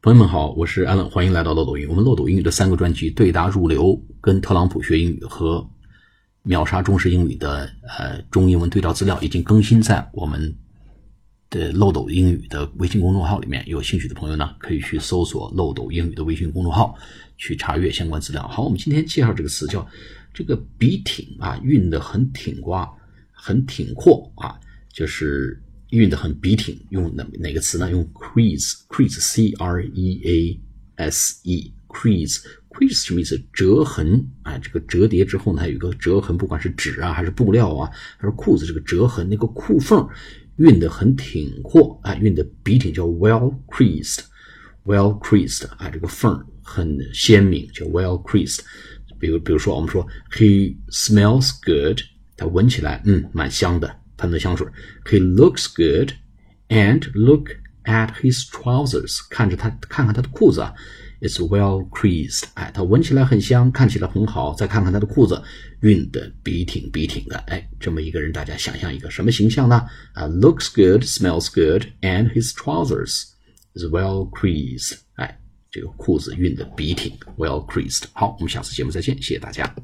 朋友们好，我是 Allen，欢迎来到漏斗英语。我们漏斗英语的三个专辑《对答入流》、跟特朗普学英语和秒杀中式英语的呃中英文对照资料已经更新在我们的漏斗英语的微信公众号里面。有兴趣的朋友呢，可以去搜索漏斗英语的微信公众号去查阅相关资料。好，我们今天介绍这个词叫这个笔挺啊，运的很挺刮，很挺阔啊，就是。运的很笔挺，用哪哪个词呢？用 crease，crease，c r e a s e，crease，crease 什么意思？折痕，哎，这个折叠之后呢，它有一个折痕，不管是纸啊，还是布料啊，还是裤子这个折痕，那个裤缝运的很挺阔，哎，运的笔挺叫 well creased，well creased，哎，这个缝很鲜明，叫 well creased。比如，比如说我们说 he smells good，他闻起来，嗯，蛮香的。喷的香水。He looks good, and look at his trousers。看着他，看看他的裤子啊，It's well creased。哎，他闻起来很香，看起来很好。再看看他的裤子，熨的笔挺笔挺的。哎，这么一个人，大家想象一个什么形象呢？啊，looks good, smells good, and his trousers is well creased。哎，这个裤子熨的笔挺，well creased。好，我们下次节目再见，谢谢大家。